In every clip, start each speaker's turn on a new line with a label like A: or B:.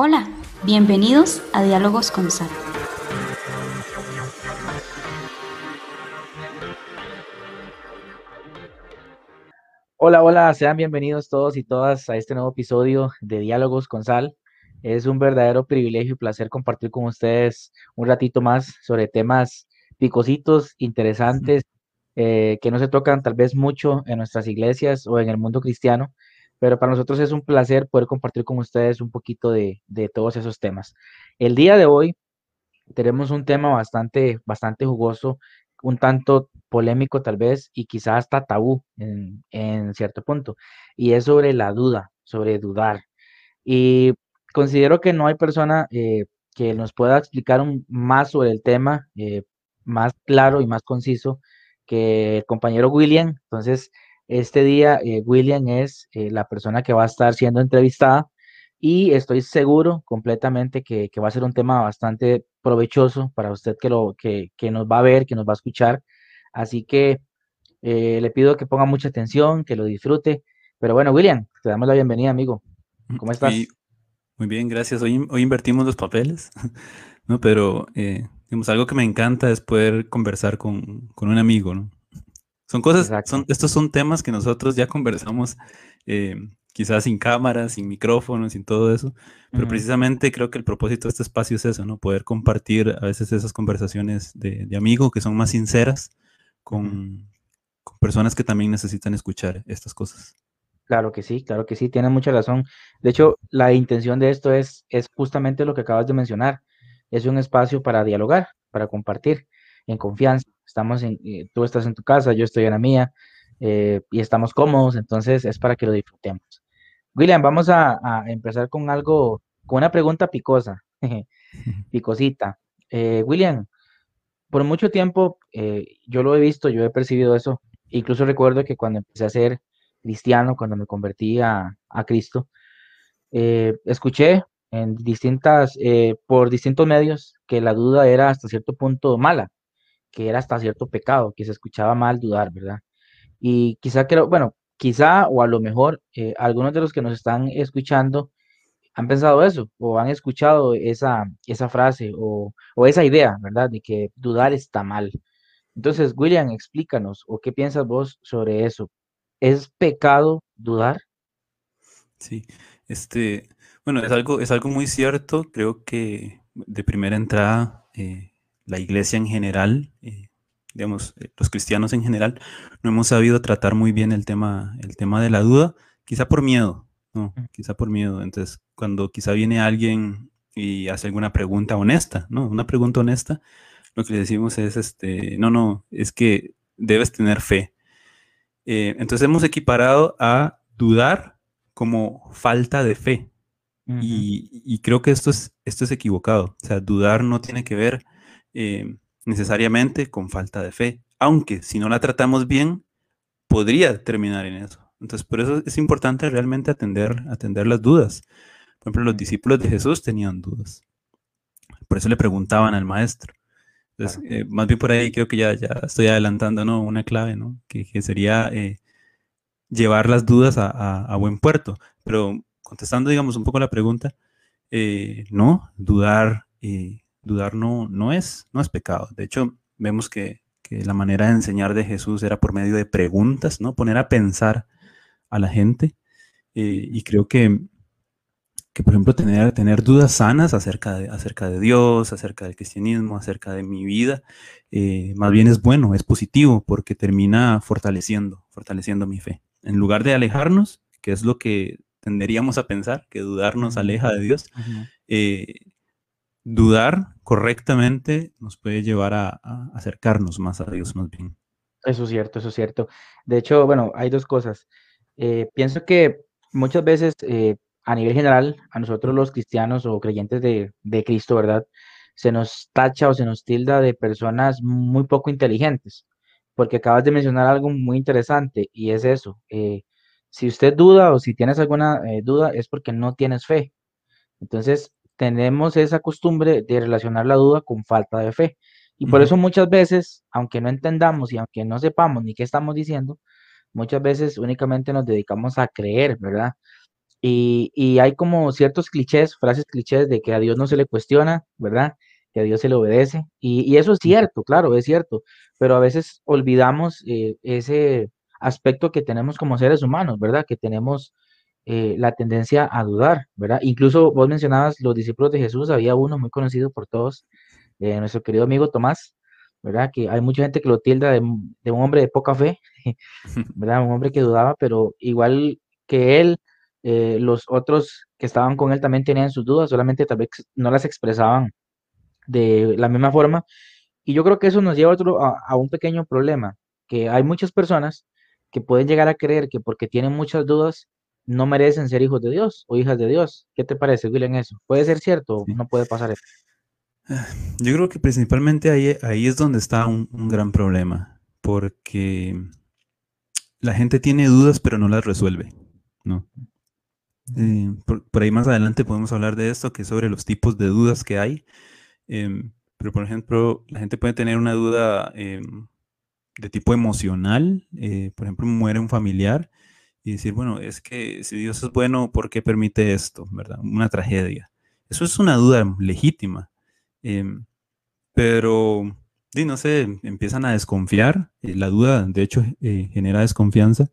A: Hola, bienvenidos a Diálogos con Sal.
B: Hola, hola, sean bienvenidos todos y todas a este nuevo episodio de Diálogos con Sal. Es un verdadero privilegio y placer compartir con ustedes un ratito más sobre temas picositos, interesantes, eh, que no se tocan tal vez mucho en nuestras iglesias o en el mundo cristiano, pero para nosotros es un placer poder compartir con ustedes un poquito de, todos esos temas. El día de hoy tenemos un tema bastante, bastante jugoso, un tanto polémico tal vez y quizás hasta tabú en, en cierto punto, y es sobre la duda, sobre dudar. Y considero que no hay persona eh, que nos pueda explicar más sobre el tema, eh, más claro y más conciso que el compañero William. Entonces, este día eh, William es la persona que va a estar siendo entrevistada y estoy seguro completamente que, va a ser un tema bastante provechoso para usted que, lo, que, que nos va a ver, que nos va a escuchar. Así que le pido que ponga mucha atención, que lo disfrute. Pero bueno, William, te damos la bienvenida, amigo. ¿Cómo estás?
C: Muy bien, gracias. Hoy, hoy invertimos los papeles, ¿no? Pero, eh, algo que me encanta es poder conversar con, un amigo, ¿no? Son cosas, son, estos son temas que nosotros ya conversamos, eh, quizás sin cámaras, sin micrófonos, sin todo eso, pero precisamente creo que el propósito de este espacio es eso, ¿no? Poder compartir a veces esas conversaciones de, de amigo que son más sinceras con, con personas que también necesitan escuchar estas cosas.
B: Claro que sí, claro que sí, tiene mucha razón. De hecho, la intención de esto es, es justamente lo que acabas de mencionar. Es un espacio para dialogar, para compartir en confianza. Estamos en, eh, tú estás en tu casa, yo estoy en la mía eh, y estamos cómodos, entonces es para que lo disfrutemos. William, vamos a, empezar con algo, con una pregunta picosa, picosita. Eh, William, por mucho tiempo yo lo he visto, yo he percibido eso. Incluso recuerdo que cuando empecé a hacer cristiano, cuando me convertí a, Cristo, eh, escuché en distintas, eh, por distintos medios que la duda era hasta cierto punto mala, que era hasta cierto pecado, que se escuchaba mal dudar, ¿verdad? Y quizá creo, bueno, quizá o a lo mejor eh, algunos de los que nos están escuchando han pensado eso o han escuchado esa, esa frase o, o esa idea, ¿verdad? De que dudar está mal. Entonces, William, explícanos o qué piensas vos sobre eso. ¿Es pecado dudar?
C: Sí, este, bueno, es algo, es algo muy cierto. Creo que de primera entrada, eh, la iglesia en general, eh, digamos, eh, los cristianos en general, no hemos sabido tratar muy bien el tema, el tema de la duda, quizá por miedo, ¿no? Quizá por miedo. Entonces, cuando quizá viene alguien y hace alguna pregunta honesta, ¿no? Una pregunta honesta, lo que le decimos es, este, no, no, es que debes tener fe. Eh, entonces hemos equiparado a dudar como falta de fe. y, creo que esto es, esto es equivocado. O sea, dudar no tiene que ver eh, necesariamente con falta de fe, aunque si no la tratamos bien, podría terminar en eso. Entonces, por eso es importante realmente atender, atender las dudas. Por ejemplo, los discípulos de Jesús tenían dudas. Por eso le preguntaban al maestro. Entonces, eh, más bien por ahí creo que ya, ya estoy adelantando, ¿no? Una clave, ¿no? Que, sería eh, llevar las dudas a, buen puerto. Pero contestando, digamos, un poco la pregunta, eh, no, dudar, dudar no, no, es, no es pecado. De hecho, vemos que, que, la manera de enseñar de Jesús era por medio de preguntas, ¿no? Poner a pensar a la gente. y creo que que, por ejemplo, tener, tener dudas sanas acerca de, acerca de Dios, acerca del cristianismo, acerca de mi vida, eh, más bien es bueno, es positivo, porque termina fortaleciendo, fortaleciendo mi fe. En lugar de alejarnos, que es lo que tenderíamos a pensar, que dudar nos aleja de Dios, eh, dudar correctamente nos puede llevar a, acercarnos más a Dios más bien.
B: Eso es cierto, eso es cierto. De hecho, bueno, hay dos cosas. Eh, pienso que muchas veces a nivel general, a nosotros los cristianos o creyentes de, Cristo, ¿verdad? Se nos tacha o se nos tilda de personas muy poco inteligentes, porque acabas de mencionar algo muy interesante y es eso. Eh, si usted duda o si tienes alguna eh, duda es porque no tienes fe. Entonces, tenemos esa costumbre de relacionar la duda con falta de fe. Y por eso muchas veces, aunque no entendamos y aunque no sepamos ni qué estamos diciendo, muchas veces únicamente nos dedicamos a creer, ¿verdad? Y, y hay como ciertos clichés, frases clichés de que a Dios no se le cuestiona, ¿verdad? Que a Dios se le obedece. Y, y eso es cierto, claro, es cierto, pero a veces olvidamos eh, ese aspecto que tenemos como seres humanos, ¿verdad? Que tenemos eh, la tendencia a dudar, ¿verdad? Incluso vos mencionabas los discípulos de Jesús, había uno muy conocido por todos, eh, nuestro querido amigo Tomás, ¿verdad? Que hay mucha gente que lo tilda de, de un hombre de poca fe, ¿verdad? Un hombre que dudaba, pero igual que él, eh, los otros que estaban con él también tenían sus dudas, solamente tal vez no las expresaban de la misma forma. Y yo creo que eso nos lleva a, otro, a, a un pequeño problema, que hay muchas personas que pueden llegar a creer que porque tienen muchas dudas, no merecen ser hijos de Dios o hijas de Dios. ¿Qué te parece, William, eso? ¿Puede ser cierto o no puede pasar eso?
C: Yo creo que principalmente ahí, ahí es donde está un, un gran problema, porque la gente tiene dudas pero no las resuelve, ¿no? Eh, por, por ahí más adelante podemos hablar de esto, que es sobre los tipos de dudas que hay. Em, pero, por ejemplo, la gente puede tener una duda em, de tipo emocional. eh, por ejemplo, muere un familiar y decir, bueno, es que si Dios es bueno, ¿por qué permite esto? ¿Verdad? Una tragedia. Eso es una duda legítima. em, pero, sí, no sé, empiezan a desconfiar. eh, la duda, de hecho, eh, genera desconfianza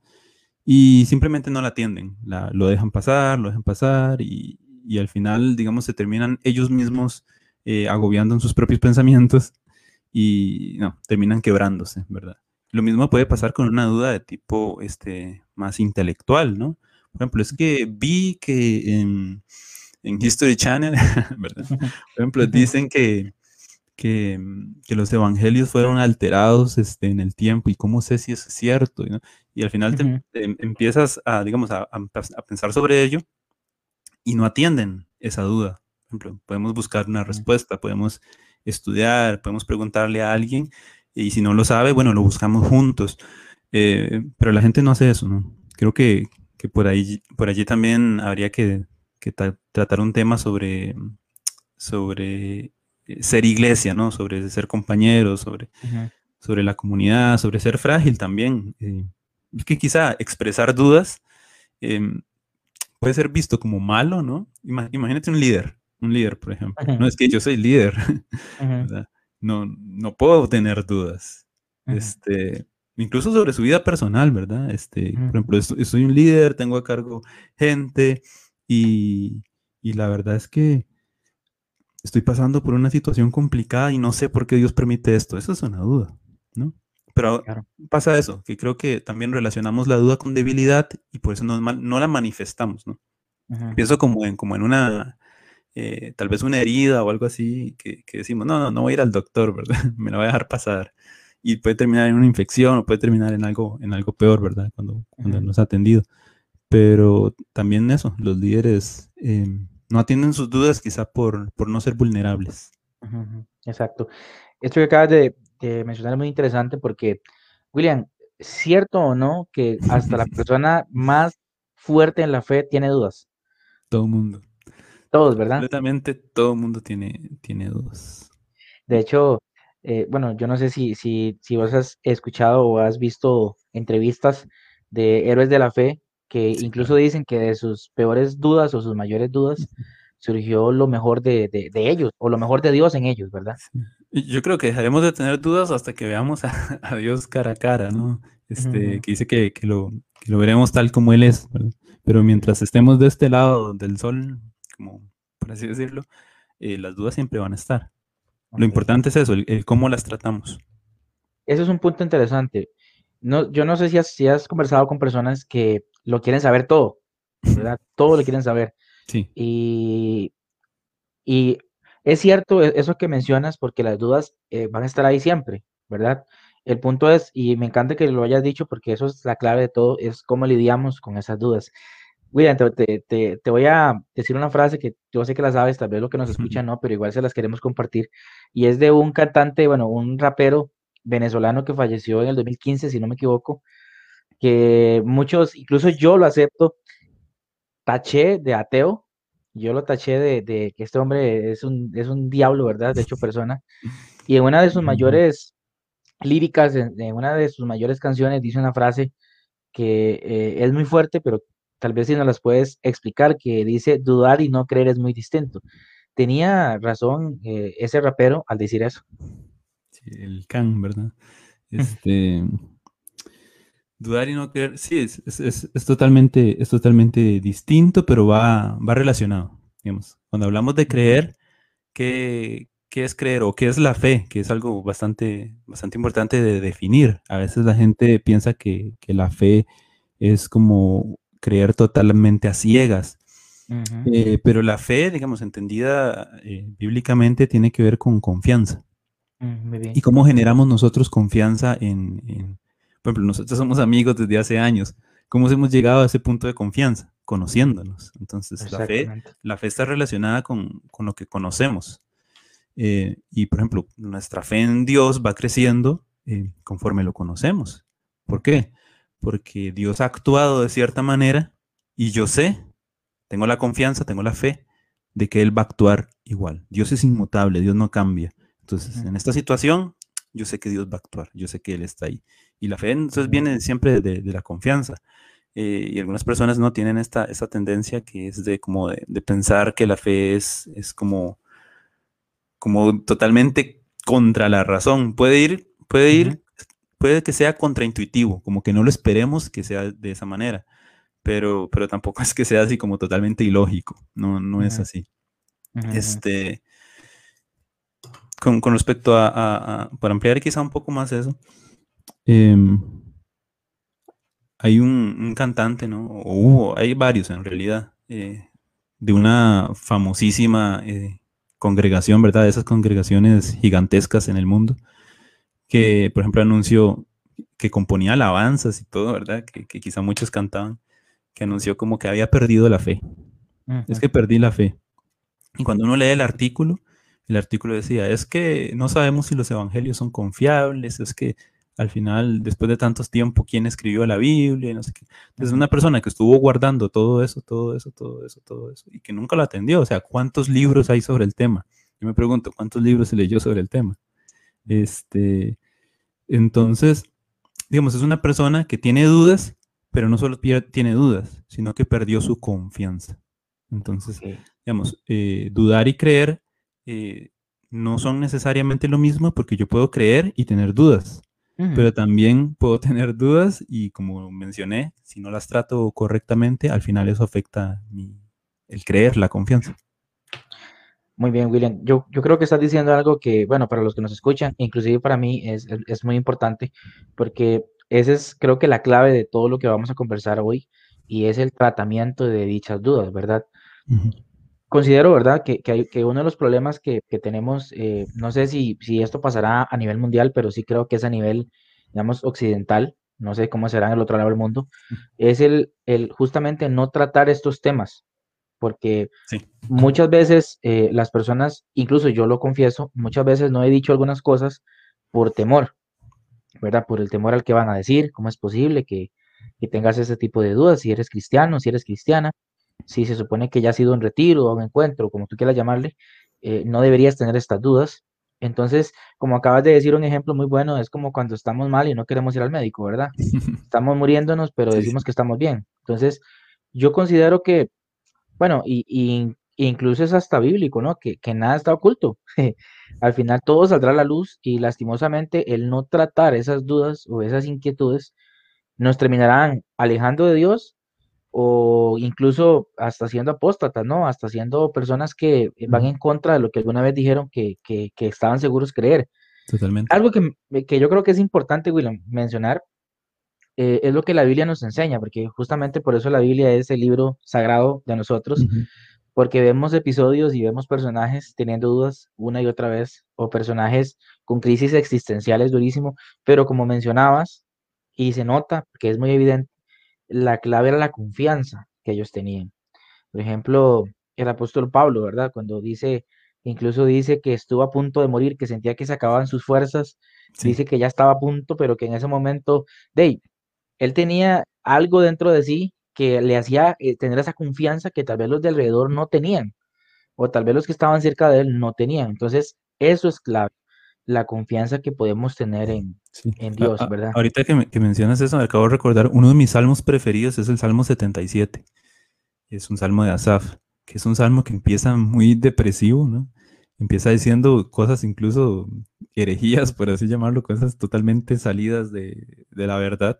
C: y simplemente no la atienden, la, lo dejan pasar, lo dejan pasar y, y al final, digamos, se terminan ellos mismos eh, agobiando en sus propios pensamientos y no, terminan quebrándose, ¿verdad? Lo mismo puede pasar con una duda de tipo este, más intelectual, ¿no? Por ejemplo, es que vi que en, en History Channel, ¿verdad? Por ejemplo, dicen que, que, mm, que los evangelios fueron alterados este, en el tiempo y cómo sé si es cierto, ¿no? Y al final te, te em- empiezas a, digamos, a, a pensar sobre ello y no atienden esa duda. Por ejemplo, podemos buscar una respuesta, podemos estudiar, podemos preguntarle a alguien y si no lo sabe, bueno, lo buscamos juntos. Eh, pero la gente no hace eso, ¿no? Creo que, que por, ahí, por allí también habría que, que tra- tratar un tema sobre, sobre eh, ser iglesia, ¿no? Sobre ser compañeros, sobre,
B: Ujú.
C: sobre la comunidad, sobre ser frágil también. Eh, es que quizá expresar dudas em, puede ser visto como malo, ¿no? Ima- imagínate un líder, un líder, por ejemplo. No
B: Ujú.
C: es que yo soy líder,
B: Ujú.
C: ¿verdad? No, no puedo tener dudas. Este, incluso sobre su vida personal, ¿verdad? Este, por ejemplo, esto- soy un líder, tengo a cargo gente y, y la verdad es que estoy pasando por una situación complicada y no sé por qué Dios permite esto. Eso es una duda, ¿no? Pero
B: Claro.
C: pasa eso, que creo que también relacionamos la duda con debilidad y por eso no, no la manifestamos, ¿no? Pienso como en, como en una, eh, tal vez una herida o algo así, que, que decimos, no, no, no voy a ir al doctor, ¿verdad? Me la voy a dejar pasar. Y puede terminar en una infección o puede terminar en algo, en algo peor, ¿verdad? Cuando, cuando no es atendido. Pero también eso, los líderes eh, no atienden sus dudas quizá por, por no ser vulnerables.
B: Exacto. Esto que acabas de, de mencionar es muy interesante porque, William, ¿cierto o no que hasta la persona más fuerte en la fe tiene dudas?
C: Todo el mundo.
B: Todos, ¿verdad?
C: Completamente todo el mundo tiene, tiene dudas.
B: De hecho, eh, bueno, yo no sé si, si, si vos has escuchado o has visto entrevistas de héroes de la fe que
C: Sí,
B: incluso
C: claro.
B: dicen que de sus peores dudas o sus mayores dudas surgió lo mejor de, de, de ellos o lo mejor de Dios en ellos, ¿verdad?
C: Sí. Yo creo que dejaremos de tener dudas hasta que veamos a, a Dios cara a cara, ¿no? Este,
B: Ujú.
C: que dice que, que lo, que lo veremos tal como Él es, ¿verdad? Pero mientras estemos de este lado del sol, como por así decirlo, eh, las dudas siempre van a estar. Lo importante es eso, el, el cómo las tratamos.
B: Eso es un punto interesante. No, yo no sé si has, si has conversado con personas que lo quieren saber todo, ¿verdad? Todo lo quieren saber.
C: Sí,
B: Y, y es cierto e- eso que mencionas porque las dudas eh, van a estar ahí siempre, ¿verdad? El punto es, y me encanta que lo hayas dicho porque eso es la clave de todo, es cómo lidiamos con esas dudas. William, te, te- te- voy a decir una frase que yo sé que la sabes, tal vez lo que nos escuchan no, pero igual se las queremos compartir. Y es de un cantante, bueno, un rapero venezolano que falleció en el 2015, si no me equivoco, que muchos, incluso yo lo acepto, taché de ateo, yo lo taché de, de que este hombre es un, es un diablo, ¿verdad? De hecho, persona. Y en una de sus mayores líricas, en, en una de sus mayores canciones, dice una frase que eh, es muy fuerte, pero tal vez si nos las puedes explicar, que dice dudar y no creer es muy distinto. Tenía razón eh, ese rapero al decir eso.
C: Sí, el can, ¿verdad? Este, dudar y no creer, sí, es, es, es, totalmente, es totalmente distinto, pero va, va relacionado. Digamos. Cuando hablamos de creer, ¿qué, ¿qué, es creer o qué es la fe? Que es algo bastante, bastante importante de definir. A veces la gente piensa que, que la fe es como creer totalmente a ciegas. eh, pero la fe, digamos, entendida eh, bíblicamente, tiene que ver con confianza.
B: Mm,
C: ¿Y cómo generamos nosotros confianza en, en, por ejemplo, nosotros somos amigos desde hace años, ¿cómo hemos llegado a ese punto de confianza? Conociéndonos. Entonces, la fe, la fe está relacionada con, con lo que conocemos. Eh, y, por ejemplo, nuestra fe en Dios va creciendo conforme lo conocemos. ¿Por qué? Porque Dios ha actuado de cierta manera y yo sé, tengo la confianza, tengo la fe de que Él va a actuar igual. Dios es inmutable, Dios no cambia. Entonces, en esta situación, yo sé que Dios va a actuar, yo sé que Él está ahí. Y la fe entonces viene siempre de, de la confianza. Eh, y algunas personas no tienen esta, esta tendencia que es de como de, de, pensar que la fe es, es como, como totalmente contra la razón. Puede ir, puede ir, uh -huh. Puede que sea contraintuitivo, como que no lo esperemos que sea de esa manera. Pero, pero tampoco es que sea así como totalmente ilógico. No, no es así. Este con, con respecto a, a, a, para ampliar quizá un poco más eso, eh, hay un, un, cantante, ¿no? O hubo, hay varios en realidad, eh, de una famosísima eh, congregación, ¿verdad? De esas congregaciones gigantescas en el mundo, que, por ejemplo, anunció que componía alabanzas y todo, ¿verdad? Que, que quizá muchos cantaban, que anunció como que había perdido la fe. Es que perdí la fe. Y cuando uno lee el artículo, el artículo decía, es que no sabemos si los evangelios son confiables, es que al final, después de tantos tiempo, quién escribió la Biblia, no sé qué. Entonces, una persona que estuvo guardando todo eso, todo eso, todo eso, todo eso, y que nunca lo atendió. O sea, ¿cuántos libros hay sobre el tema? Yo me pregunto, ¿cuántos libros se leyó sobre el tema? Este, entonces, digamos, es una persona que tiene dudas, pero no solo tiene dudas, sino que perdió su confianza. Entonces, okay. digamos, eh, dudar y creer eh, no son necesariamente lo mismo porque yo puedo creer y tener dudas, uh -huh. pero también puedo tener dudas y como mencioné, si no las trato correctamente, al final eso afecta mi, el creer, la confianza.
B: Muy bien, William. Yo, yo creo que estás diciendo algo que, bueno, para los que nos escuchan, inclusive para mí es, es muy importante, porque esa es creo que la clave de todo lo que vamos a conversar hoy y es el tratamiento de dichas dudas, ¿verdad? Uh -huh considero, ¿verdad?, que, que, hay, que, uno de los problemas que, que tenemos, eh, no sé si, si, esto pasará a nivel mundial, pero sí creo que es a nivel, digamos, occidental, no sé cómo será en el otro lado del mundo, es el, el justamente no tratar estos temas, porque sí. muchas veces eh, las personas, incluso yo lo confieso, muchas veces no he dicho algunas cosas por temor, ¿verdad? Por el temor al que van a decir, cómo es posible que, que tengas ese tipo de dudas, si eres cristiano, si eres cristiana, si se supone que ya ha sido un retiro o un encuentro, como tú quieras llamarle, eh, no deberías tener estas dudas. Entonces, como acabas de decir un ejemplo muy bueno, es como cuando estamos mal y no queremos ir al médico, ¿verdad? Estamos muriéndonos, pero decimos que estamos bien. Entonces, yo considero que, bueno, y, y incluso es hasta bíblico, ¿no? Que, que nada está oculto. al final todo saldrá a la luz y lastimosamente el no tratar esas dudas o esas inquietudes nos terminarán alejando de Dios o incluso hasta siendo apóstatas, ¿no? Hasta siendo personas que van en contra de lo que alguna vez dijeron que, que, que estaban seguros creer.
C: Totalmente.
B: Algo que, que, yo creo que es importante, William, mencionar, eh, es lo que la Biblia nos enseña, porque justamente por eso la Biblia es el libro sagrado de nosotros, uh -huh. porque vemos episodios y vemos personajes teniendo dudas una y otra vez, o personajes con crisis existenciales durísimo, pero como mencionabas, y se nota, que es muy evidente, la clave era la confianza que ellos tenían. Por ejemplo, el apóstol Pablo, ¿verdad? Cuando dice, incluso dice que estuvo a punto de morir, que sentía que se acababan sus fuerzas, sí. dice que ya estaba a punto, pero que en ese momento, de él tenía algo dentro de sí que le hacía eh, tener esa confianza que tal vez los de alrededor no tenían, o tal vez los que estaban cerca de él no tenían. Entonces, eso es clave. la confianza que podemos tener en, Dios, ¿verdad?
C: Ahorita que, que, mencionas eso, me acabo de recordar, uno de mis salmos preferidos es el Salmo 77. Es un salmo de Asaf, que es un salmo que empieza muy depresivo, ¿no? Empieza diciendo cosas incluso herejías, por así llamarlo, cosas totalmente salidas de, la verdad.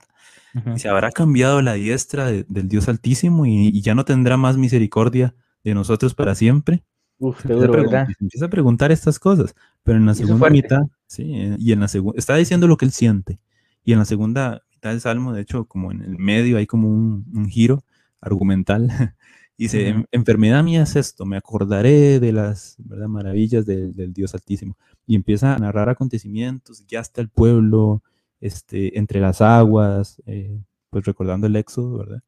C: Y se habrá cambiado la diestra del Dios Altísimo y, ya no tendrá más misericordia de nosotros para siempre.
B: Uf, qué duro, ¿verdad?
C: empieza a preguntar estas cosas, pero en la segunda mitad, sí, y en la segunda, está diciendo lo que él siente. Y en la segunda mitad del Salmo, de hecho, como en el medio hay como un, giro argumental. Dice, enfermedad mía es esto, me acordaré de las maravillas del Dios Altísimo. Y empieza a narrar acontecimientos, ya está el pueblo, este, entre las aguas, eh, pues recordando el éxodo, ¿verdad?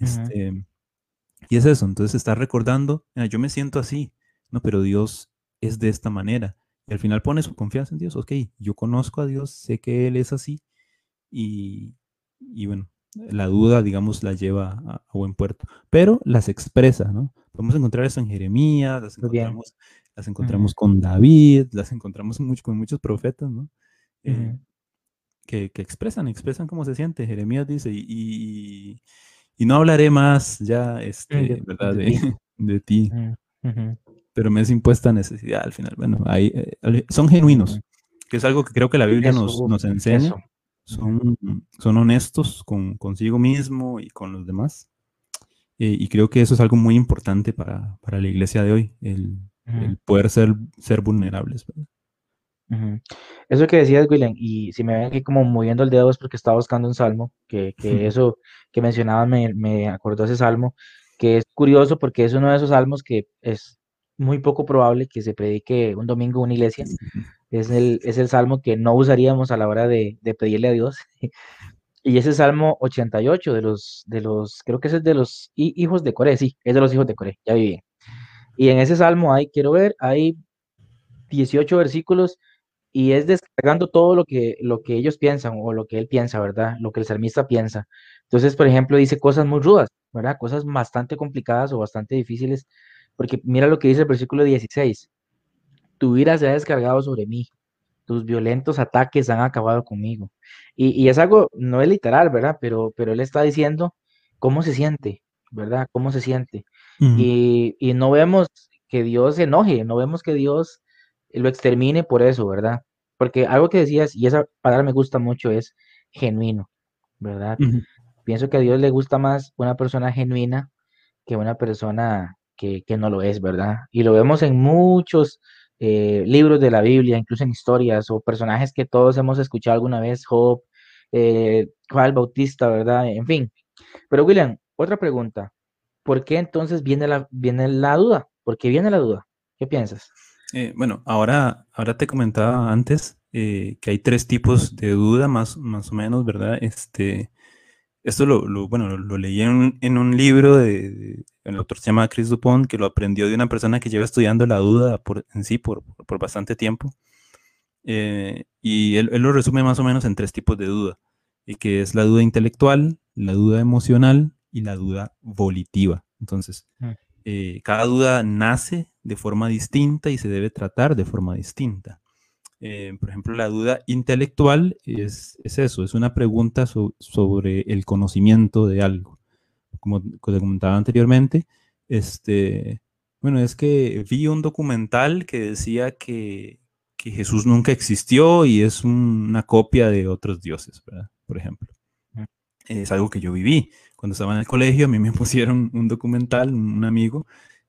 C: Este, y es eso, entonces está recordando, yo me siento así, no, pero Dios es de esta manera. Y al final pone su confianza en Dios, ok, yo conozco a Dios, sé que Él es así, y, y bueno, la duda, digamos, la lleva a, buen puerto, pero las expresa, ¿no? Podemos encontrar eso en Jeremías, las encontramos, las encontramos con David, las encontramos con muchos profetas, ¿no? Eh, que, expresan, expresan cómo se siente. Jeremías dice, y, y, no hablaré más ya, este, ¿verdad? De, ti. Pero me es impuesta necesidad al final. Bueno, ahí, eh, son genuinos, que es algo que creo que la Biblia nos, nos enseña son, son honestos con consigo mismo y con los demás. Eh, y creo que eso es algo muy importante para, para la iglesia de hoy, el, el poder ser, ser vulnerables.
B: Eso que decías, William, y si me ven aquí como moviendo el dedo es porque estaba buscando un salmo, que, que eso que mencionaba me, me acordó ese salmo, que es curioso porque es uno de esos salmos que es muy poco probable que se predique un domingo en una iglesia, es el, es el salmo que no usaríamos a la hora de, pedirle a Dios. Y ese salmo 88 de los, de los, creo que es de los hijos de Coré, sí, es de los hijos de Coré, ya viví. Y en ese salmo hay, quiero ver, hay 18 versículos y es descargando todo lo que, lo que ellos piensan o lo que él piensa, ¿verdad? Lo que el salmista piensa. Entonces, por ejemplo, dice cosas muy rudas, ¿verdad? Cosas bastante complicadas o bastante difíciles, porque mira lo que dice el versículo 16 tu ira se ha descargado sobre mí, tus violentos ataques han acabado conmigo. Y, es algo, no es literal, ¿verdad? Pero, pero él está diciendo cómo se siente, ¿verdad? ¿Cómo se siente? y, no vemos que Dios se enoje, no vemos que Dios lo extermine por eso, ¿verdad? Porque algo que decías, y esa palabra me gusta mucho, es genuino, ¿verdad? Pienso que a Dios le gusta más una persona genuina que una persona que, que no lo es, ¿verdad? Y lo vemos en muchos eh, libros de la Biblia, incluso en historias o personajes que todos hemos escuchado alguna vez, Job, eh, Juan Bautista, ¿verdad? En fin. Pero William, otra pregunta. ¿Por qué entonces viene la, viene la duda? ¿Por qué viene la duda? ¿Qué piensas?
C: Eh, bueno, ahora, ahora te comentaba antes que hay tres tipos de duda, más, más o menos, ¿verdad? Este, esto lo, bueno, lo, leí en, un libro de, el autor se llama Chris Dupont, que lo aprendió de una persona que lleva estudiando la duda por, en sí por, por bastante tiempo. Eh, y él, lo resume más o menos en tres tipos de duda, y que es la duda intelectual, la duda emocional y la duda volitiva. Entonces, mm. eh, cada duda nace de forma distinta y se debe tratar de forma distinta. Eh, por ejemplo, la duda intelectual es, eso, es una pregunta sobre el conocimiento de algo. Como, comentaba anteriormente, este, bueno, es que vi un documental que decía que, Jesús nunca existió y es una copia de otros dioses, Por ejemplo. Es algo que yo viví. Cuando estaba en el colegio, a mí me pusieron un documental, un amigo,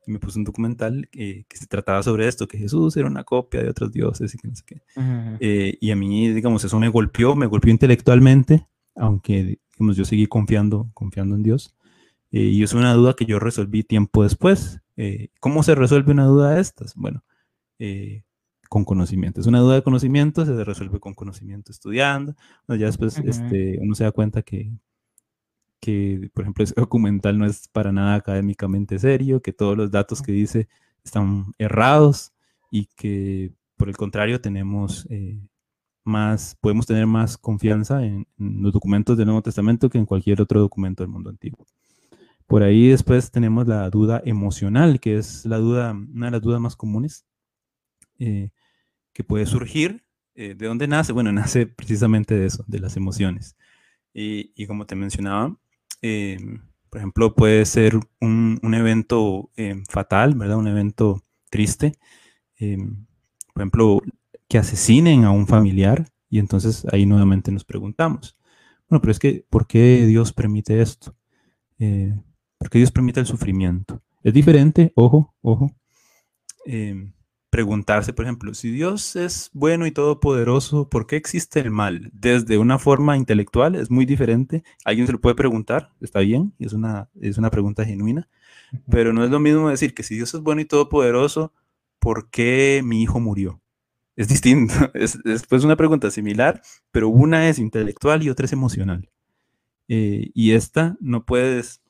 C: me puse un documental que se trataba sobre esto, que Jesús era una copia de otros dioses y que no sé qué. Eh, y a mí, digamos, eso me golpeó, me golpeó intelectualmente, aunque, digamos, yo seguí confiando, confiando en Dios. Eh, y es una duda que yo resolví tiempo después. Eh, ¿Cómo se resuelve una duda de estas? Bueno, con conocimiento. Es una duda de conocimiento, se resuelve con conocimiento estudiando. ya después este, uno se da cuenta que, que, por ejemplo, ese documental no es para nada académicamente serio, que todos los datos que dice están errados y que, por el contrario, tenemos eh, más, podemos tener más confianza en, los documentos del Nuevo Testamento que en cualquier otro documento del mundo antiguo. Por ahí después tenemos la duda emocional, que es la duda, una de las dudas más comunes eh, que puede surgir ¿De dónde nace? Bueno, nace precisamente de eso, de las emociones. Y, como te mencionaba, por ejemplo, puede ser un, evento fatal, ¿verdad? Un evento triste. por ejemplo, que asesinen a un familiar y entonces ahí nuevamente nos preguntamos, bueno, pero es que, ¿por qué Dios permite esto? Eh, ¿Por qué Dios permite el sufrimiento? Es diferente, ojo, ojo, em, preguntarse, por ejemplo, si Dios es bueno y todopoderoso, ¿por qué existe el mal? Desde una forma intelectual es muy diferente. Alguien se lo puede preguntar, está bien, es una, es una pregunta genuina, pero no es lo mismo decir que si Dios es bueno y todopoderoso, ¿por qué mi hijo murió? es distinto. Es, pues una pregunta similar, pero una es intelectual y otra es emocional. Eh, y esta no puedes,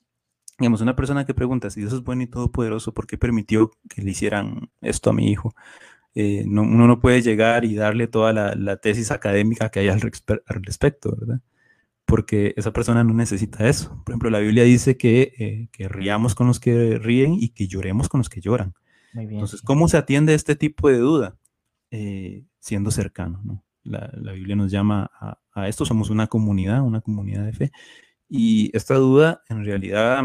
C: digamos, una persona que pregunta si Dios es bueno y todopoderoso, ¿por qué permitió que le hicieran esto a mi hijo? Eh, no, uno no puede llegar y darle toda la, tesis académica que hay al, respecto, ¿verdad? Porque esa persona no necesita eso. Por ejemplo, la Biblia dice que, eh, que riamos con los que ríen y que lloremos con los que lloran. Entonces, ¿cómo se atiende este tipo de duda? Eh, siendo cercano. ¿no? La, Biblia nos llama a, esto, somos una comunidad, una comunidad de fe. Y esta duda en realidad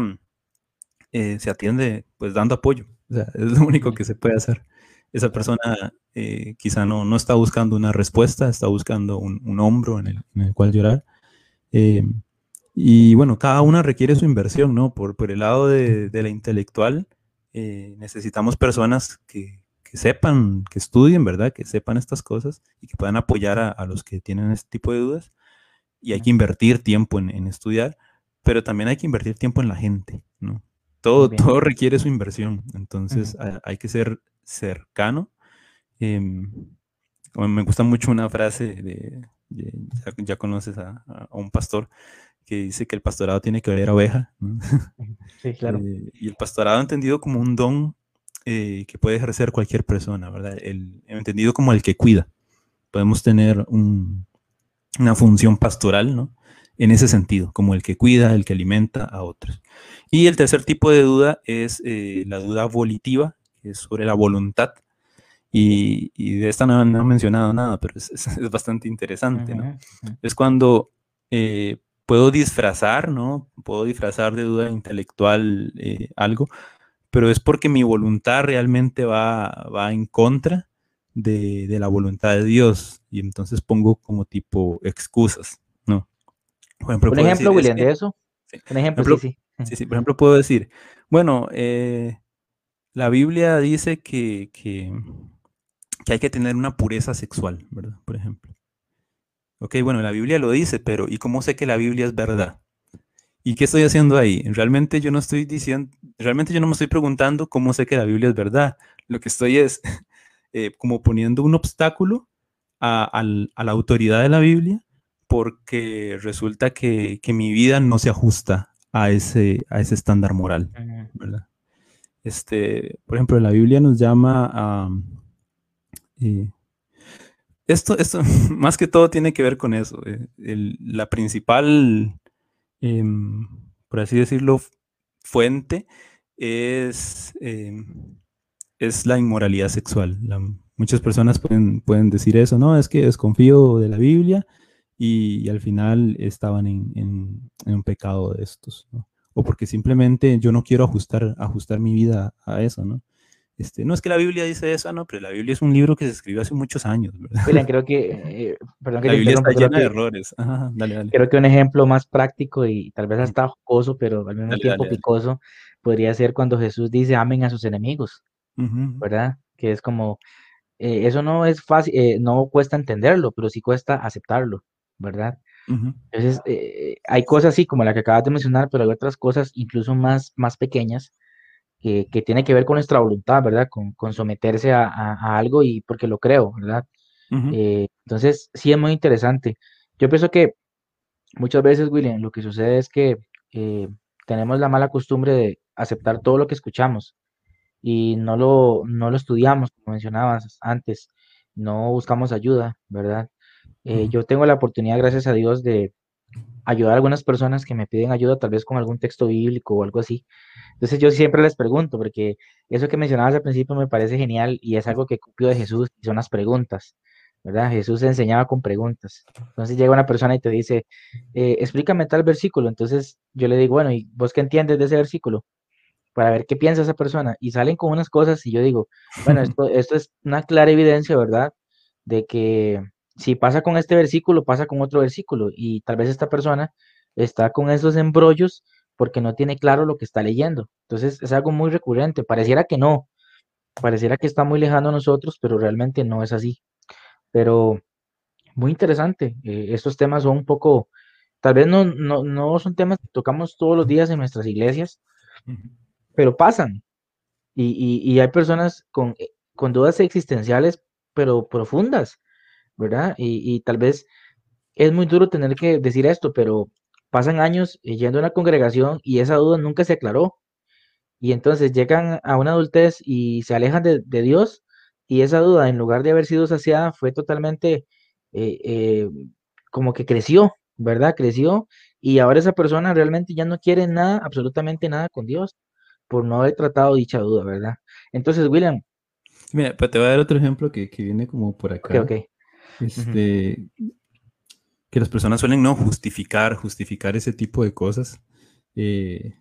C: eh, se atiende pues dando apoyo. es lo único que se puede hacer. Esa persona eh, quizá no, no está buscando una respuesta, está buscando un, hombro en el, cual llorar. y bueno, cada una requiere su inversión, ¿no? Por, por el lado de, de la intelectual, necesitamos personas que, que sepan, que estudien, ¿verdad? Que sepan estas cosas y que puedan apoyar a, los que tienen este tipo de dudas. Y hay que invertir tiempo en, estudiar, pero también hay que invertir tiempo en la gente, ¿no? Todo, todo requiere su inversión, entonces hay que ser cercano. Em, me gusta mucho una frase de, ya, conoces a, un pastor que dice que el pastorado tiene que ver a oveja. Sí, claro. Eh, y el pastorado entendido como un don eh, que puede ejercer cualquier persona, ¿verdad? El, entendido como el que cuida. Podemos tener una función pastoral, ¿no? En ese sentido, como el que cuida, el que alimenta a otros. Y el tercer tipo de duda es eh, la duda volitiva, que es sobre la voluntad. Y, de esta no, no, he mencionado nada, pero es, bastante interesante, ¿no? Es cuando eh, puedo disfrazar, ¿no? Puedo disfrazar de duda intelectual algo, pero es porque mi voluntad realmente va, va en contra de, de, la voluntad de Dios y entonces pongo como tipo excusas, ¿no?
B: Por ejemplo, ¿Un ejemplo, William, de eso? Un ejemplo, sí,
C: sí. sí, Por ejemplo, puedo decir, bueno, eh, la Biblia dice que, que, que hay que tener una pureza sexual, ¿verdad? Por ejemplo. Ok, bueno, la Biblia lo dice, pero ¿y cómo sé que la Biblia es verdad? ¿Y qué estoy haciendo ahí? Realmente yo no estoy diciendo, realmente yo no me estoy preguntando cómo sé que la Biblia es verdad. Lo que estoy es eh, como poniendo un obstáculo a, la autoridad de la Biblia porque resulta que, mi vida no se ajusta a ese, a ese estándar moral, ¿verdad? Este, por ejemplo, la Biblia nos llama a... Eh, esto, esto más que todo tiene que ver con eso. Eh, la principal Em, por así decirlo, fuente es, em, es la inmoralidad sexual. muchas personas pueden, pueden decir eso, no, es que desconfío de la Biblia y, al final estaban en, un pecado de estos, o porque simplemente yo no quiero ajustar, ajustar mi vida a eso, ¿no? Este, no es que la Biblia dice eso, no, pero la Biblia es un libro que se escribió hace muchos años,
B: ¿verdad? creo que, eh, perdón que
C: la Biblia está llena de errores. dale,
B: dale. Creo que un ejemplo más práctico y tal vez hasta jocoso, pero al mismo tiempo picoso, podría ser cuando Jesús dice amen a sus enemigos, ¿verdad? Que es como, eh, eso no es fácil, eh, no cuesta entenderlo, pero sí cuesta aceptarlo, ¿verdad? Entonces, hay cosas así como la que acabas de mencionar, pero hay otras cosas incluso más, más pequeñas que, tiene que ver con nuestra voluntad, ¿verdad? Con, someterse a, algo y porque lo creo, ¿verdad? Eh, entonces, sí es muy interesante. Yo pienso que muchas veces, William, lo que sucede es que eh, tenemos la mala costumbre de aceptar todo lo que escuchamos y no lo, no lo estudiamos, como mencionabas antes, no buscamos ayuda, ¿verdad? Eh, yo tengo la oportunidad, gracias a Dios, de ayudar a algunas personas que me piden ayuda, tal vez con algún texto bíblico o algo así. Entonces yo siempre les pregunto, porque eso que mencionabas al principio me parece genial y es algo que copio de Jesús y son las preguntas. ¿verdad? Jesús enseñaba con preguntas. Entonces llega una persona y te dice, eh, explícame tal versículo. Entonces yo le digo, bueno, ¿y vos qué entiendes de ese versículo? Para ver qué piensa esa persona. Y salen con unas cosas y yo digo, bueno, esto, esto es una clara evidencia, ¿verdad? De que si pasa con este versículo, pasa con otro versículo. Y tal vez esta persona está con esos embrollos porque no tiene claro lo que está leyendo. Entonces es algo muy recurrente. Pareciera que no, pareciera que está muy lejano a nosotros, pero realmente no es así. Pero muy interesante. eh, estos temas son un poco, tal vez no, no, no son temas que tocamos todos los días en nuestras iglesias, pero pasan. Y, y- hay personas con, eh, con dudas existenciales, pero profundas, ¿verdad? Y, y tal vez es muy duro tener que decir esto, pero pasan años yendo a una congregación y esa duda nunca se aclaró. Y entonces llegan a una adultez y se alejan de, de Dios y esa duda, en lugar de haber sido saciada, fue totalmente eh, eh, como que creció, ¿verdad? Creció y ahora esa persona realmente ya no quiere nada, absolutamente nada con Dios por no haber tratado dicha duda, ¿verdad? Entonces, William,
C: Mira, pues te voy a dar otro ejemplo que, que viene como por
B: ok,
C: acá.
B: ok.
C: Este, que las personas suelen no justificar, justificar ese tipo de cosas. Eh,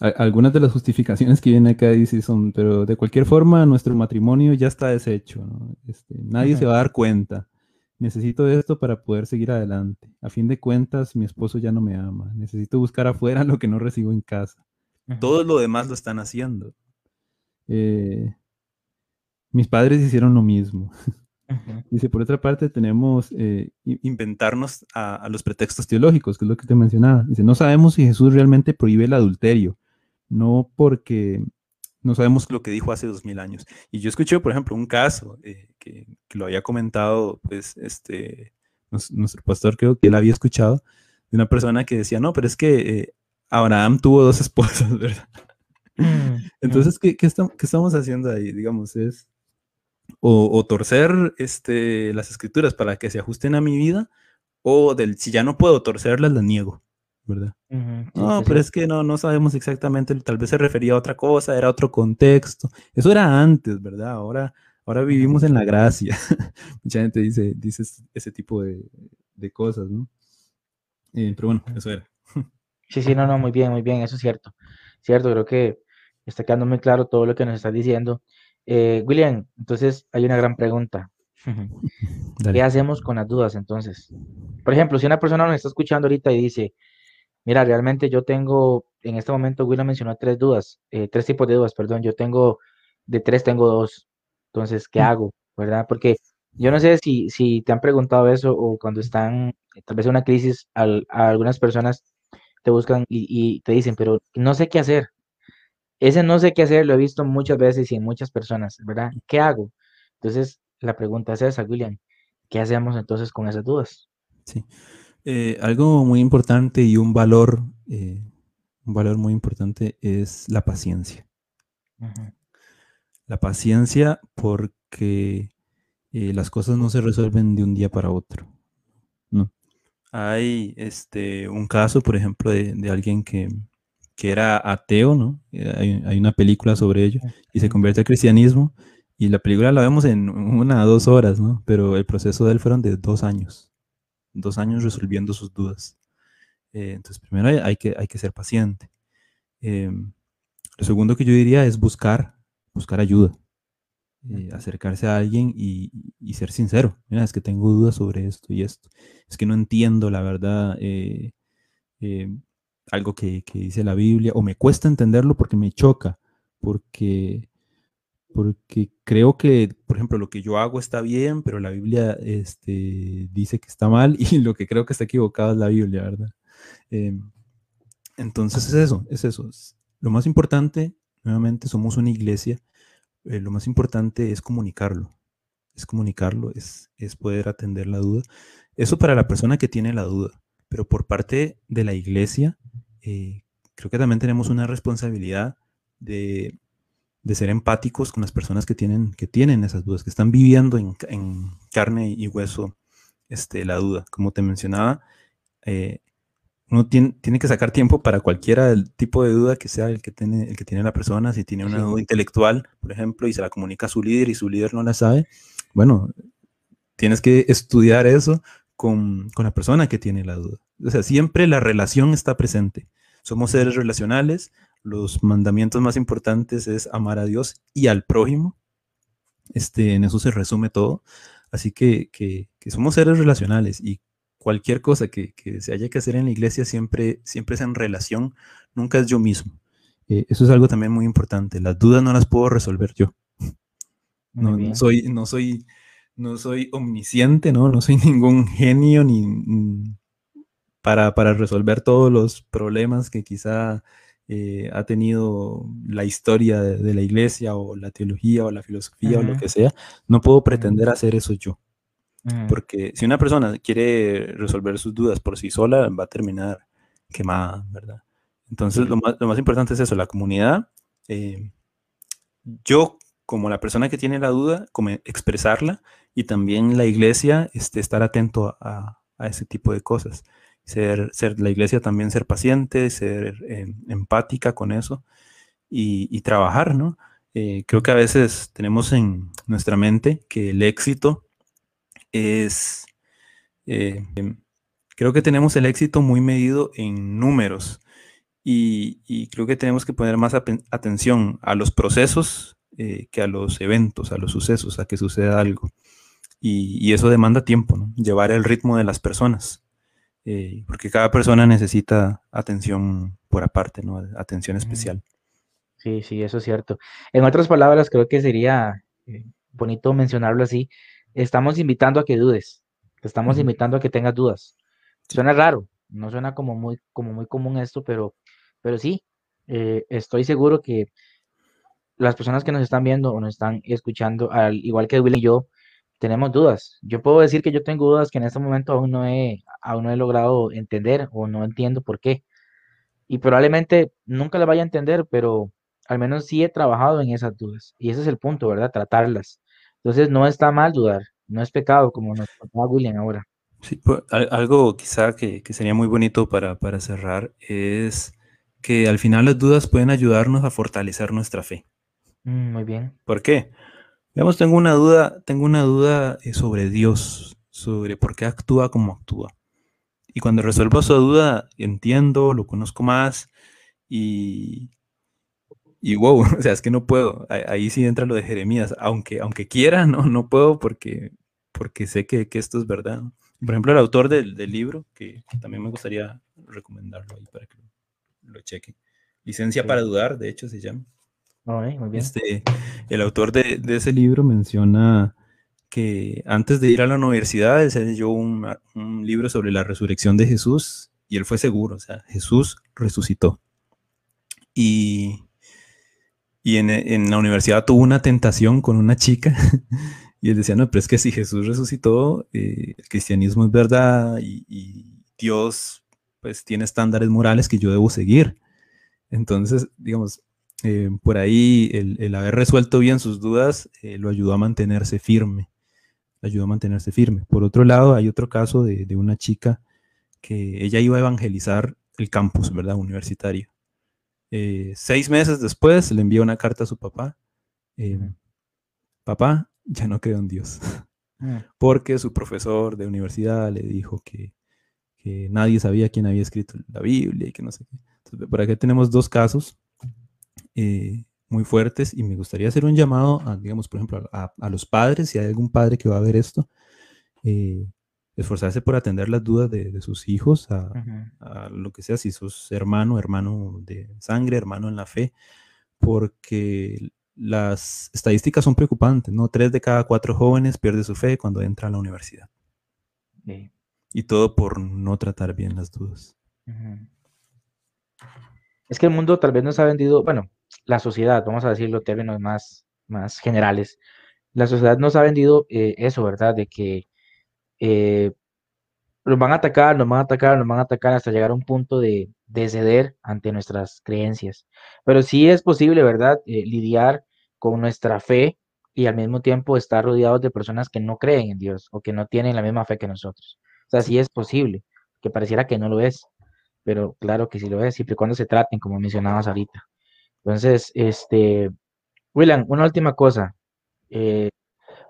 C: algunas de las justificaciones que vienen acá dice son, pero de cualquier forma nuestro matrimonio ya está deshecho, ¿no? Este, nadie se va a dar cuenta. Necesito esto para poder seguir adelante. A fin de cuentas, mi esposo ya no me ama. Necesito buscar afuera lo que no recibo en casa. Todo lo demás lo están haciendo. Eh, mis padres hicieron lo mismo. Dice, por otra parte, tenemos eh, inventarnos a, a los pretextos teológicos, que es lo que te mencionaba. Dice, no sabemos si Jesús realmente prohíbe el adulterio, no porque no sabemos lo que dijo hace dos mil años. Y yo escuché, por ejemplo, un caso eh, que, que lo había comentado, pues, este, nos- nuestro pastor creo que él había escuchado, de una persona que decía, no, pero es que eh, Abraham tuvo dos esposas, ¿verdad?
B: Mm,
C: Entonces, ¿qué, qué estam- qué estamos haciendo ahí? Digamos, es o, o torcer este, las escrituras para que se ajusten a mi vida, o del si ya no puedo torcerlas, las niego, ¿verdad?
B: sí,
C: No,
B: sí,
C: pero
B: sí.
C: es que no, no sabemos exactamente, tal vez se refería a otra cosa, era otro contexto. Eso era antes, ¿verdad? Ahora, ahora vivimos en la gracia. Mucha gente dice, dice es- ese tipo de, de cosas, ¿no? Eh, pero bueno, eso era.
B: Sí, sí, no, no, muy bien, muy bien, eso es cierto. Cierto, creo que está quedando muy claro todo lo que nos estás diciendo. Eh, William, entonces hay una gran pregunta. ¿Qué hacemos con las dudas entonces? Por ejemplo, si una persona nos está escuchando ahorita y dice, mira, realmente yo tengo, en este momento William mencionó tres dudas, eh, tres tipos de dudas, perdón, yo tengo, de tres tengo dos. Entonces, ¿qué hago? ¿Verdad? Porque yo no sé si, si te han preguntado eso o cuando están eh, tal vez en una crisis, al- a algunas personas te buscan y, y te dicen, pero no sé qué hacer. Ese no sé qué hacer lo he visto muchas veces y en muchas personas, ¿verdad? ¿Qué hago? Entonces, la pregunta es esa, William. ¿Qué hacemos entonces con esas dudas?
C: Sí. Eh, algo muy importante y un valor, eh, un valor muy importante es la paciencia. La paciencia porque eh, las cosas no se resuelven de un día para otro. No. Hay este, un caso, por ejemplo, de, de alguien que, que era ateo, ¿no? Eh, Hay, hay una película sobre ello y se convierte al cristianismo y la película la vemos en una o dos horas, ¿no? Pero el proceso de él fueron de dos años, dos años resolviendo sus dudas. Eh, entonces, primero hay, hay que, hay que ser paciente. Eh, lo segundo que yo diría es buscar, buscar ayuda, eh, acercarse a alguien y, y ser sincero. Mira, es que tengo dudas sobre esto y esto. Es que no entiendo la verdad, eh, eh, algo que, que dice la Biblia, o me cuesta entenderlo porque me choca, porque, porque creo que, por ejemplo, lo que yo hago está bien, pero la Biblia este, dice que está mal y lo que creo que está equivocado es la Biblia, ¿verdad? Eh, entonces es eso, es eso. es- Lo más importante, nuevamente, somos una iglesia, eh, lo más importante es comunicarlo, es comunicarlo, es, es poder atender la duda. Eso para la persona que tiene la duda, pero por parte de la iglesia, eh, creo que también tenemos una responsabilidad de, de ser empáticos con las personas que tienen, que tienen esas dudas, que están viviendo en, ca- en carne y hueso este, la duda. Como te mencionaba, eh, uno tiene, tiene, que sacar tiempo para cualquiera del tipo de duda que sea el que tiene, el que tiene la persona. Si tiene una duda intelectual, por ejemplo, y se la comunica a su líder y su líder no la sabe, bueno, tienes que estudiar eso con, con la persona que tiene la duda. O sea, siempre la relación está presente. Somos seres relacionales. Los mandamientos más importantes es amar a Dios y al prójimo. Este, en eso se resume todo. Así que, que, que somos seres relacionales y cualquier cosa que, se haya que hacer en la iglesia siempre, siempre es en relación, nunca es yo mismo. Eh, eso es algo también muy importante. Las dudas no las puedo resolver yo. No, soy, no, soy, no soy omnisciente, ¿no? no soy ningún genio ni, para, para, resolver todos los problemas que quizá eh, ha tenido la historia de, la iglesia o la teología o la filosofía o lo que sea. No puedo pretender hacer eso yo. Porque si una persona quiere resolver sus dudas por sí sola, va a terminar quemada, ¿verdad? Entonces, lo más, importante es eso, la comunidad. Eh, yo, como la persona que tiene la duda, como expresarla y también la iglesia, este, estar atento a, ese tipo de cosas. Ser, ser, la iglesia también ser paciente, ser em, empática con eso y, trabajar, ¿no? Eh, creo que a veces tenemos en nuestra mente que el éxito es, eh, creo que tenemos el éxito muy medido en números y, creo que tenemos que poner más atención a los procesos eh, que a los eventos, a los sucesos, a que suceda algo. Y, eso demanda tiempo, ¿no? llevar el ritmo de las personas, eh, porque cada persona necesita atención por aparte, ¿no? atención especial.
B: Sí, sí, eso es cierto. En otras palabras, creo que sería bonito mencionarlo así, estamos invitando a que dudes, te estamos invitando a que tengas dudas. Suena raro, no suena como muy, como muy común esto, pero, pero sí, eh, estoy seguro que las personas que nos están viendo o nos están escuchando, al igual que Will y yo, tenemos dudas. Yo puedo decir que yo tengo dudas que en este momento aún no he, aún no he logrado entender o no entiendo por qué. Y probablemente nunca las vaya a entender, pero al menos sí he trabajado en esas dudas. Y ese es el punto, ¿verdad? Tratarlas. Entonces no está mal dudar, no es pecado como nos contaba William ahora.
C: Sí, pues, algo quizá que, sería muy bonito para, cerrar es que al final las dudas pueden ayudarnos a fortalecer nuestra fe.
B: Mm, muy bien.
C: ¿Por qué? Digamos, tengo una duda, tengo una duda eh, sobre Dios, sobre por qué actúa como actúa. Y cuando resuelvo esa duda, entiendo, lo conozco más y, y wow, o sea, es que no puedo. Ahí sí entra lo de Jeremías. Aunque, aunque quiera, no, no puedo porque, porque sé que, esto es verdad. Por ejemplo, el autor del, libro, que también me gustaría recomendarlo ahí para que lo, chequen. Licencia para dudar, de hecho, se llama. Este, el autor de, ese libro menciona que antes de ir a la universidad, él se leyó un, un libro sobre la resurrección de Jesús y él fue seguro, o sea, Jesús resucitó. Y y en, la universidad tuvo una tentación con una chica y él decía, no, pero es que si Jesús resucitó, eh, el cristianismo es verdad y, Dios pues tiene estándares morales que yo debo seguir. Entonces, digamos, eh, por ahí el, haber resuelto bien sus dudas eh, lo ayudó a mantenerse firme, ayudó a mantenerse firme. Por otro lado, hay otro caso de, de una chica que ella iba a evangelizar el campus, ¿verdad? Universitario. Eh, seis meses después le envió una carta a su papá. Papá, ya no creo en Dios. Ah. Porque su profesor de universidad le dijo que, nadie sabía quién había escrito la Biblia y que no sé qué. Entonces, por aquí tenemos dos casos eh, muy fuertes y me gustaría hacer un llamado, a, digamos, por ejemplo, a, a, los padres, si hay algún padre que va a ver esto, esforzarse por atender las dudas de, sus hijos, a, lo que sea, si sos hermano, hermano de sangre, hermano en la fe, porque las estadísticas son preocupantes, ¿no? Tres de cada cuatro jóvenes pierde su fe cuando entra a la universidad. Y todo por no tratar bien las dudas.
B: Es que el mundo tal vez nos ha vendido, bueno, la sociedad, vamos a decirlo términos más, más generales, la sociedad nos ha vendido eh, eso, ¿verdad? De que eh, nos van a atacar, nos van a atacar, nos van a atacar hasta llegar a un punto de, ceder ante nuestras creencias. Pero sí es posible, ¿verdad? Eh, lidiar con nuestra fe y al mismo tiempo estar rodeados de personas que no creen en Dios o que no tienen la misma fe que nosotros. O sea, sí es posible, que pareciera que no lo es. pero claro que sí lo es, siempre y cuando se traten, como mencionabas ahorita. Entonces, este, William, una última cosa. Eh,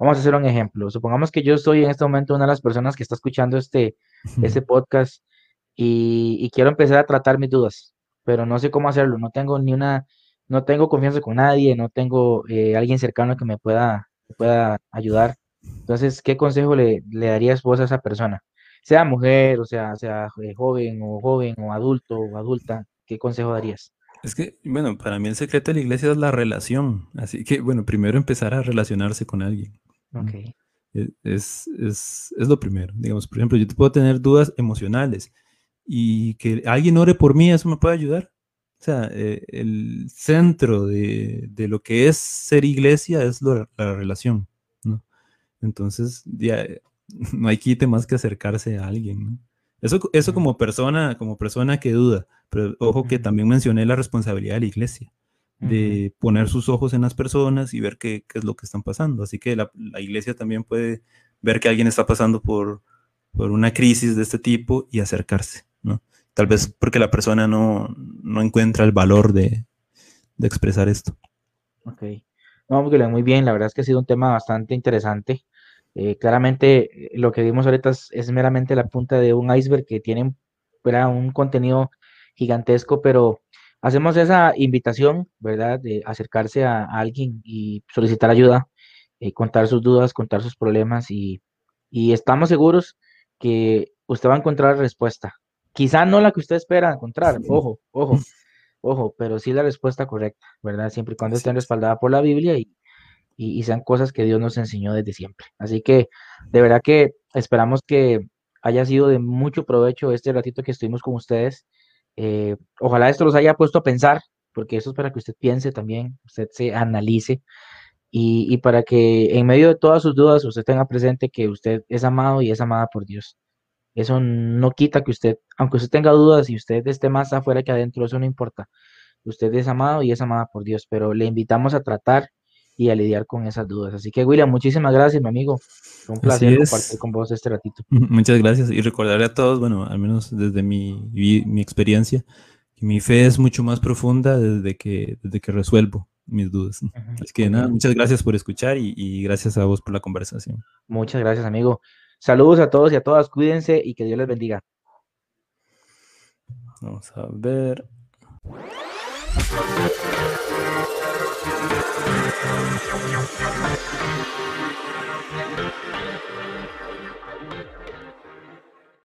B: vamos a hacer un ejemplo. Supongamos que yo estoy en este momento una de las personas que está escuchando este, este podcast y, quiero empezar a tratar mis dudas, pero no sé cómo hacerlo. No tengo ni una, no tengo confianza con nadie, no tengo eh, alguien cercano que me pueda, pueda ayudar. Entonces, ¿qué consejo le, le darías vos a esa persona? Sea mujer, o sea, sea eh, joven o joven o adulto o adulta, ¿qué consejo darías?
C: Es que, bueno, para mí el secreto de la iglesia es la relación. Así que, bueno, primero empezar a relacionarse con alguien.
B: Ok.
C: E, es, es, es, lo primero. Digamos, por ejemplo, yo te puedo tener dudas emocionales y que alguien ore por mí, eso me puede ayudar. O sea, eh, el centro de, de, lo que es ser iglesia es la relación, ¿no? Entonces, ya, no hay quite más que acercarse a alguien, ¿no? Eso, eso como persona, como persona que duda, pero ojo que también mencioné la responsabilidad de la iglesia, de poner sus ojos en las personas y ver qué, qué es lo que están pasando. Así que la, la, iglesia también puede ver que alguien está pasando por, por una crisis de este tipo y acercarse, ¿no? Tal vez porque la persona no, no encuentra el valor de, de, expresar esto.
B: Ok. No, muy bien, la verdad es que ha sido un tema bastante interesante. Eh, claramente eh, lo que vimos ahorita es, meramente la punta de un iceberg que tiene un contenido gigantesco, pero hacemos esa invitación, ¿verdad? De acercarse a, alguien y solicitar ayuda, eh, contar sus dudas, contar sus problemas y, y, estamos seguros que usted va a encontrar respuesta. Quizá no la que usted espera encontrar, ojo, ojo, ojo, pero sí la respuesta correcta, ¿verdad? Siempre y cuando esté respaldada por la Biblia y, y, sean cosas que Dios nos enseñó desde siempre. Así que de verdad que esperamos que haya sido de mucho provecho este ratito que estuvimos con ustedes. Eh, ojalá esto los haya puesto a pensar, porque eso es para que usted piense también, usted se analice y, y, para que en medio de todas sus dudas usted tenga presente que usted es amado y es amada por Dios. Eso no quita que usted, aunque usted tenga dudas y usted esté más afuera que adentro, eso no importa. Usted es amado y es amada por Dios, pero le invitamos a tratar y a lidiar con esas dudas. Así que, William, muchísimas gracias, mi amigo. Fue un placer compartir con vos este ratito.
C: Muchas gracias. Y recordaré a todos, bueno, al menos desde mi, mi experiencia, que mi fe es mucho más profunda desde que, desde que resuelvo mis dudas. Así que nada, muchas gracias por escuchar y, y gracias a vos por la conversación.
B: Muchas gracias, amigo. Saludos a todos y a todas, cuídense y que Dios les bendiga.
C: Vamos a ver. Thank you.